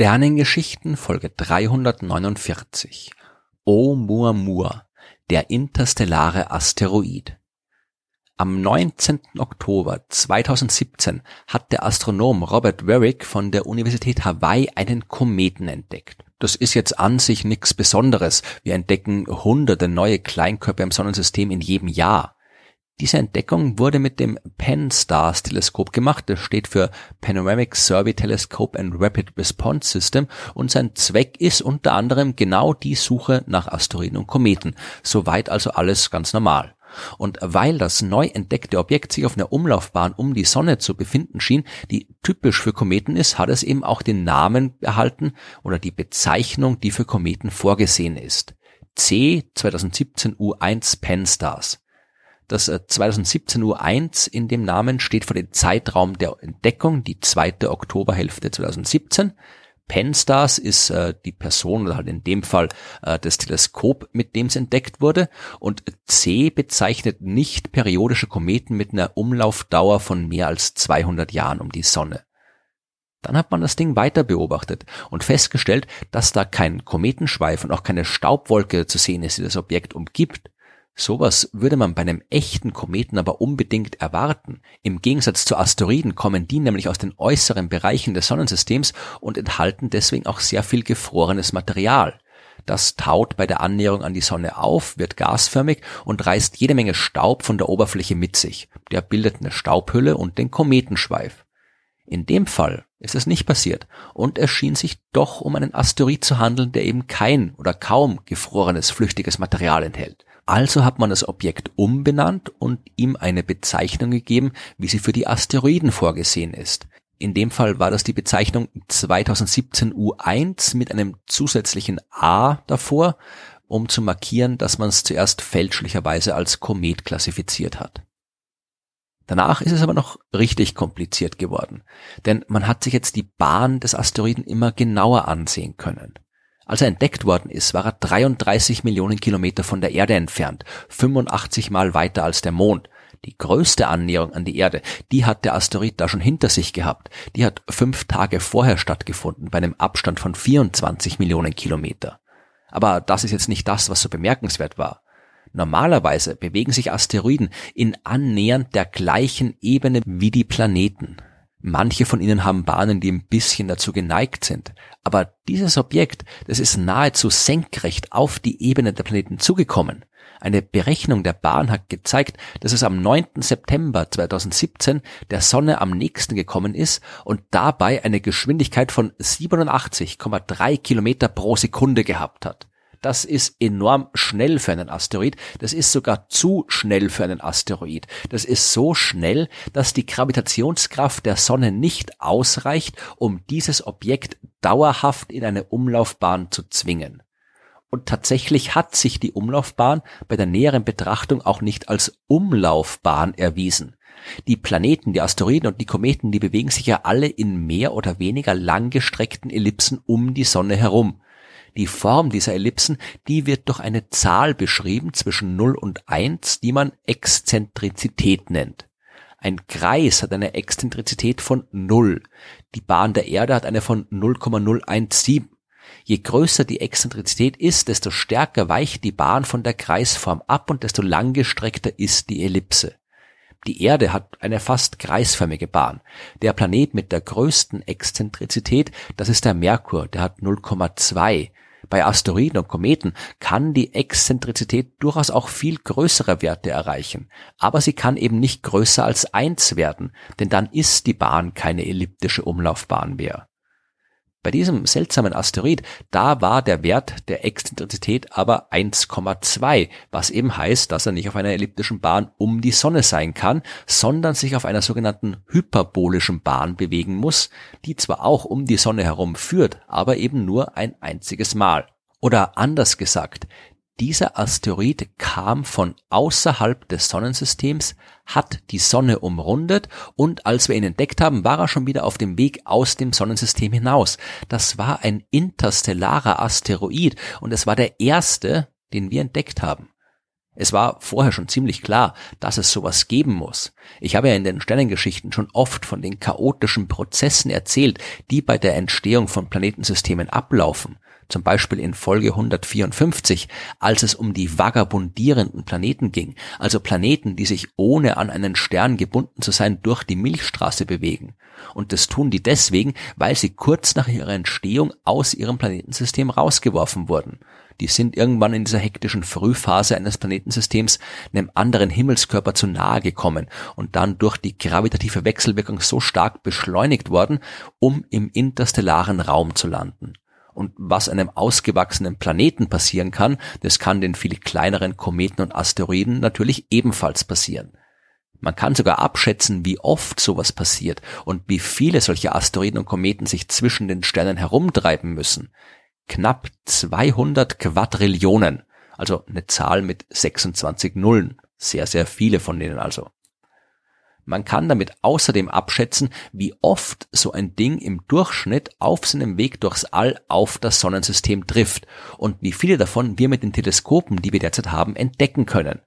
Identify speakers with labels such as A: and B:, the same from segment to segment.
A: Sternengeschichten Folge 349 Oumuamua, der interstellare Asteroid. Am 19. Oktober 2017 hat der Astronom Robert Warwick von der Universität Hawaii einen Kometen entdeckt. Das ist jetzt an sich nichts Besonderes. Wir entdecken hunderte neue Kleinkörper im Sonnensystem in jedem Jahr. Diese Entdeckung wurde mit dem Pan-STARRS Teleskop gemacht. Das steht für Panoramic Survey Telescope and Rapid Response System und sein Zweck ist unter anderem genau die Suche nach Asteroiden und Kometen. Soweit also alles ganz normal. Und weil das neu entdeckte Objekt sich auf einer Umlaufbahn um die Sonne zu befinden schien, die typisch für Kometen ist, hat es eben auch den Namen erhalten oder die Bezeichnung, die für Kometen vorgesehen ist. C 2017 U1 Pan-STARRS. Das 2017 äh, U1 in dem Namen steht für den Zeitraum der Entdeckung, die zweite Oktoberhälfte 2017. Penstars ist äh, die Person oder halt in dem Fall äh, das Teleskop, mit dem es entdeckt wurde. Und C bezeichnet nicht periodische Kometen mit einer Umlaufdauer von mehr als 200 Jahren um die Sonne. Dann hat man das Ding weiter beobachtet und festgestellt, dass da kein Kometenschweif und auch keine Staubwolke zu sehen ist, die das Objekt umgibt, Sowas würde man bei einem echten Kometen aber unbedingt erwarten. Im Gegensatz zu Asteroiden kommen die nämlich aus den äußeren Bereichen des Sonnensystems und enthalten deswegen auch sehr viel gefrorenes Material. Das taut bei der Annäherung an die Sonne auf, wird gasförmig und reißt jede Menge Staub von der Oberfläche mit sich. Der bildet eine Staubhülle und den Kometenschweif. In dem Fall ist es nicht passiert und es schien sich doch um einen Asteroid zu handeln, der eben kein oder kaum gefrorenes flüchtiges Material enthält. Also hat man das Objekt umbenannt und ihm eine Bezeichnung gegeben, wie sie für die Asteroiden vorgesehen ist. In dem Fall war das die Bezeichnung 2017 U1 mit einem zusätzlichen A davor, um zu markieren, dass man es zuerst fälschlicherweise als Komet klassifiziert hat. Danach ist es aber noch richtig kompliziert geworden, denn man hat sich jetzt die Bahn des Asteroiden immer genauer ansehen können. Als er entdeckt worden ist, war er 33 Millionen Kilometer von der Erde entfernt, 85 Mal weiter als der Mond. Die größte Annäherung an die Erde, die hat der Asteroid da schon hinter sich gehabt. Die hat fünf Tage vorher stattgefunden, bei einem Abstand von 24 Millionen Kilometer. Aber das ist jetzt nicht das, was so bemerkenswert war. Normalerweise bewegen sich Asteroiden in annähernd der gleichen Ebene wie die Planeten. Manche von ihnen haben Bahnen, die ein bisschen dazu geneigt sind. Aber dieses Objekt, das ist nahezu senkrecht auf die Ebene der Planeten zugekommen. Eine Berechnung der Bahn hat gezeigt, dass es am 9. September 2017 der Sonne am nächsten gekommen ist und dabei eine Geschwindigkeit von 87,3 Kilometer pro Sekunde gehabt hat. Das ist enorm schnell für einen Asteroid. Das ist sogar zu schnell für einen Asteroid. Das ist so schnell, dass die Gravitationskraft der Sonne nicht ausreicht, um dieses Objekt dauerhaft in eine Umlaufbahn zu zwingen. Und tatsächlich hat sich die Umlaufbahn bei der näheren Betrachtung auch nicht als Umlaufbahn erwiesen. Die Planeten, die Asteroiden und die Kometen, die bewegen sich ja alle in mehr oder weniger langgestreckten Ellipsen um die Sonne herum. Die Form dieser Ellipsen, die wird durch eine Zahl beschrieben zwischen 0 und 1, die man Exzentrizität nennt. Ein Kreis hat eine Exzentrizität von 0. Die Bahn der Erde hat eine von 0,017. Je größer die Exzentrizität ist, desto stärker weicht die Bahn von der Kreisform ab und desto langgestreckter ist die Ellipse. Die Erde hat eine fast kreisförmige Bahn. Der Planet mit der größten Exzentrizität, das ist der Merkur, der hat 0,2. Bei Asteroiden und Kometen kann die Exzentrizität durchaus auch viel größere Werte erreichen, aber sie kann eben nicht größer als eins werden, denn dann ist die Bahn keine elliptische Umlaufbahn mehr. Bei diesem seltsamen Asteroid, da war der Wert der Exzentrizität aber 1,2, was eben heißt, dass er nicht auf einer elliptischen Bahn um die Sonne sein kann, sondern sich auf einer sogenannten hyperbolischen Bahn bewegen muss, die zwar auch um die Sonne herum führt, aber eben nur ein einziges Mal. Oder anders gesagt, dieser Asteroid kam von außerhalb des Sonnensystems, hat die Sonne umrundet und als wir ihn entdeckt haben, war er schon wieder auf dem Weg aus dem Sonnensystem hinaus. Das war ein interstellarer Asteroid und es war der erste, den wir entdeckt haben. Es war vorher schon ziemlich klar, dass es sowas geben muss. Ich habe ja in den Sternengeschichten schon oft von den chaotischen Prozessen erzählt, die bei der Entstehung von Planetensystemen ablaufen. Zum Beispiel in Folge 154, als es um die vagabundierenden Planeten ging, also Planeten, die sich ohne an einen Stern gebunden zu sein durch die Milchstraße bewegen. Und das tun die deswegen, weil sie kurz nach ihrer Entstehung aus ihrem Planetensystem rausgeworfen wurden die sind irgendwann in dieser hektischen Frühphase eines Planetensystems einem anderen Himmelskörper zu nahe gekommen und dann durch die gravitative Wechselwirkung so stark beschleunigt worden, um im interstellaren Raum zu landen. Und was einem ausgewachsenen Planeten passieren kann, das kann den viel kleineren Kometen und Asteroiden natürlich ebenfalls passieren. Man kann sogar abschätzen, wie oft sowas passiert und wie viele solche Asteroiden und Kometen sich zwischen den Sternen herumtreiben müssen knapp 200 Quadrillionen, also eine Zahl mit 26 Nullen. Sehr, sehr viele von denen also. Man kann damit außerdem abschätzen, wie oft so ein Ding im Durchschnitt auf seinem Weg durchs All auf das Sonnensystem trifft und wie viele davon wir mit den Teleskopen, die wir derzeit haben, entdecken können.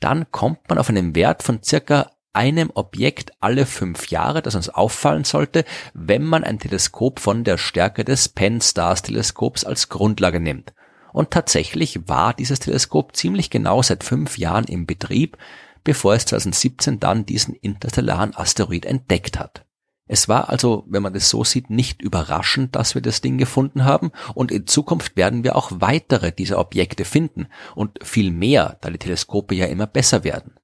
A: Dann kommt man auf einen Wert von circa einem Objekt alle fünf Jahre, das uns auffallen sollte, wenn man ein Teleskop von der Stärke des Penn-Stars Teleskops als Grundlage nimmt. Und tatsächlich war dieses Teleskop ziemlich genau seit fünf Jahren im Betrieb, bevor es 2017 dann diesen interstellaren Asteroid entdeckt hat. Es war also, wenn man das so sieht, nicht überraschend, dass wir das Ding gefunden haben und in Zukunft werden wir auch weitere dieser Objekte finden und viel mehr, da die Teleskope ja immer besser werden.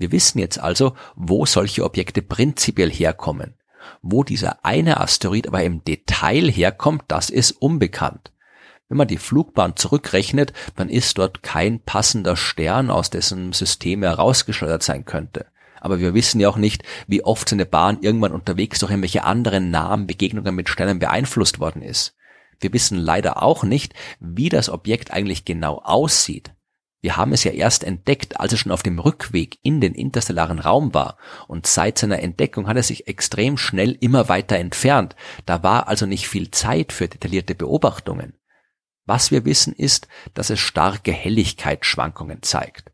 A: Wir wissen jetzt also, wo solche Objekte prinzipiell herkommen. Wo dieser eine Asteroid aber im Detail herkommt, das ist unbekannt. Wenn man die Flugbahn zurückrechnet, dann ist dort kein passender Stern aus dessen System herausgeschleudert sein könnte. Aber wir wissen ja auch nicht, wie oft seine Bahn irgendwann unterwegs durch irgendwelche anderen Namen Begegnungen mit Sternen beeinflusst worden ist. Wir wissen leider auch nicht, wie das Objekt eigentlich genau aussieht. Wir haben es ja erst entdeckt, als es schon auf dem Rückweg in den interstellaren Raum war, und seit seiner Entdeckung hat er sich extrem schnell immer weiter entfernt, da war also nicht viel Zeit für detaillierte Beobachtungen. Was wir wissen ist, dass es starke Helligkeitsschwankungen zeigt.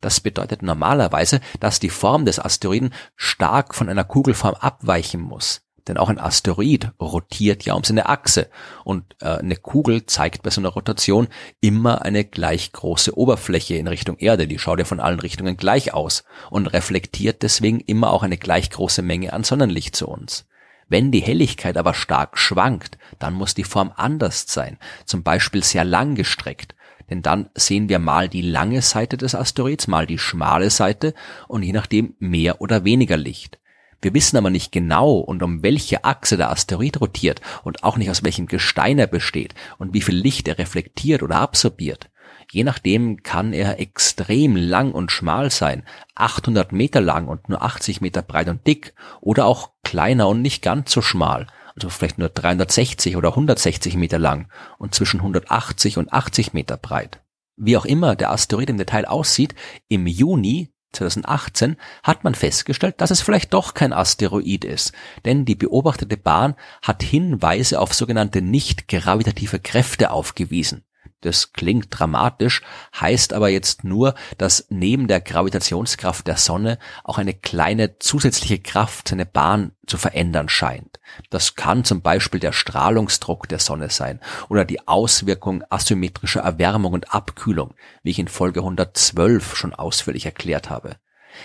A: Das bedeutet normalerweise, dass die Form des Asteroiden stark von einer Kugelform abweichen muss. Denn auch ein Asteroid rotiert ja um seine Achse und äh, eine Kugel zeigt bei so einer Rotation immer eine gleich große Oberfläche in Richtung Erde. Die schaut ja von allen Richtungen gleich aus und reflektiert deswegen immer auch eine gleich große Menge an Sonnenlicht zu uns. Wenn die Helligkeit aber stark schwankt, dann muss die Form anders sein, zum Beispiel sehr lang gestreckt. Denn dann sehen wir mal die lange Seite des Asteroids, mal die schmale Seite und je nachdem mehr oder weniger Licht. Wir wissen aber nicht genau und um welche Achse der Asteroid rotiert und auch nicht aus welchem Gestein er besteht und wie viel Licht er reflektiert oder absorbiert. Je nachdem kann er extrem lang und schmal sein, 800 Meter lang und nur 80 Meter breit und dick oder auch kleiner und nicht ganz so schmal, also vielleicht nur 360 oder 160 Meter lang und zwischen 180 und 80 Meter breit. Wie auch immer der Asteroid im Detail aussieht, im Juni 2018 hat man festgestellt, dass es vielleicht doch kein Asteroid ist, denn die beobachtete Bahn hat Hinweise auf sogenannte nicht gravitative Kräfte aufgewiesen. Das klingt dramatisch, heißt aber jetzt nur, dass neben der Gravitationskraft der Sonne auch eine kleine zusätzliche Kraft seine Bahn zu verändern scheint. Das kann zum Beispiel der Strahlungsdruck der Sonne sein oder die Auswirkung asymmetrischer Erwärmung und Abkühlung, wie ich in Folge 112 schon ausführlich erklärt habe.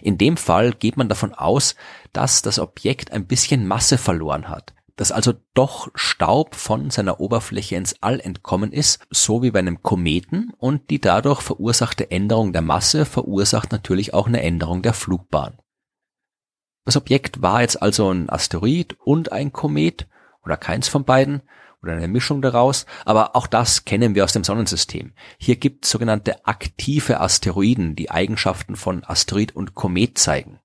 A: In dem Fall geht man davon aus, dass das Objekt ein bisschen Masse verloren hat dass also doch Staub von seiner Oberfläche ins All entkommen ist, so wie bei einem Kometen und die dadurch verursachte Änderung der Masse verursacht natürlich auch eine Änderung der Flugbahn. Das Objekt war jetzt also ein Asteroid und ein Komet oder keins von beiden oder eine Mischung daraus, aber auch das kennen wir aus dem Sonnensystem. Hier gibt es sogenannte aktive Asteroiden, die Eigenschaften von Asteroid und Komet zeigen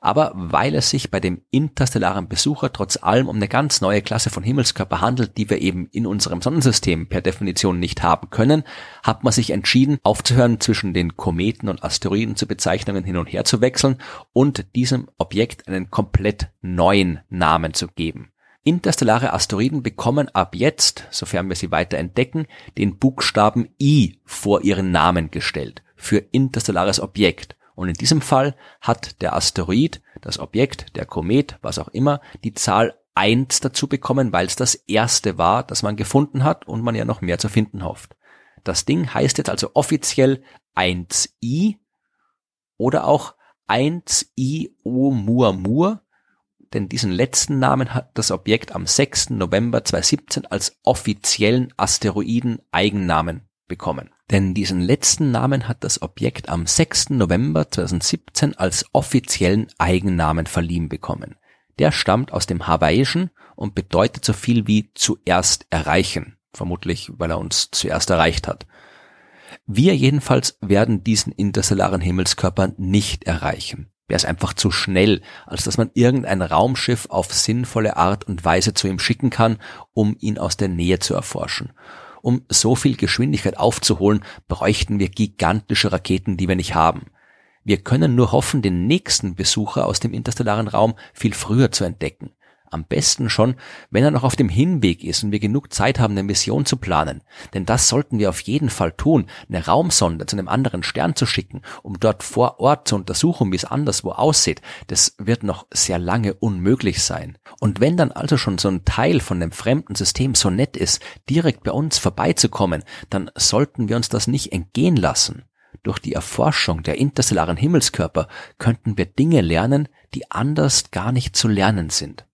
A: aber weil es sich bei dem interstellaren Besucher trotz allem um eine ganz neue Klasse von Himmelskörper handelt, die wir eben in unserem Sonnensystem per Definition nicht haben können, hat man sich entschieden, aufzuhören, zwischen den Kometen und Asteroiden zu Bezeichnungen hin und her zu wechseln und diesem Objekt einen komplett neuen Namen zu geben. Interstellare Asteroiden bekommen ab jetzt, sofern wir sie weiter entdecken, den Buchstaben I vor ihren Namen gestellt für interstellares Objekt. Und in diesem Fall hat der Asteroid, das Objekt, der Komet, was auch immer, die Zahl 1 dazu bekommen, weil es das erste war, das man gefunden hat und man ja noch mehr zu finden hofft. Das Ding heißt jetzt also offiziell 1i oder auch 1i Oumuamua, denn diesen letzten Namen hat das Objekt am 6. November 2017 als offiziellen Asteroiden-Eigennamen bekommen. Denn diesen letzten Namen hat das Objekt am 6. November 2017 als offiziellen Eigennamen verliehen bekommen. Der stammt aus dem Hawaiischen und bedeutet so viel wie zuerst erreichen. Vermutlich, weil er uns zuerst erreicht hat. Wir jedenfalls werden diesen interstellaren Himmelskörper nicht erreichen. Wäre es einfach zu schnell, als dass man irgendein Raumschiff auf sinnvolle Art und Weise zu ihm schicken kann, um ihn aus der Nähe zu erforschen. Um so viel Geschwindigkeit aufzuholen, bräuchten wir gigantische Raketen, die wir nicht haben. Wir können nur hoffen, den nächsten Besucher aus dem interstellaren Raum viel früher zu entdecken. Am besten schon, wenn er noch auf dem Hinweg ist und wir genug Zeit haben, eine Mission zu planen. Denn das sollten wir auf jeden Fall tun, eine Raumsonde zu einem anderen Stern zu schicken, um dort vor Ort zu untersuchen, wie es anderswo aussieht. Das wird noch sehr lange unmöglich sein. Und wenn dann also schon so ein Teil von dem fremden System so nett ist, direkt bei uns vorbeizukommen, dann sollten wir uns das nicht entgehen lassen. Durch die Erforschung der interstellaren Himmelskörper könnten wir Dinge lernen, die anders gar nicht zu lernen sind.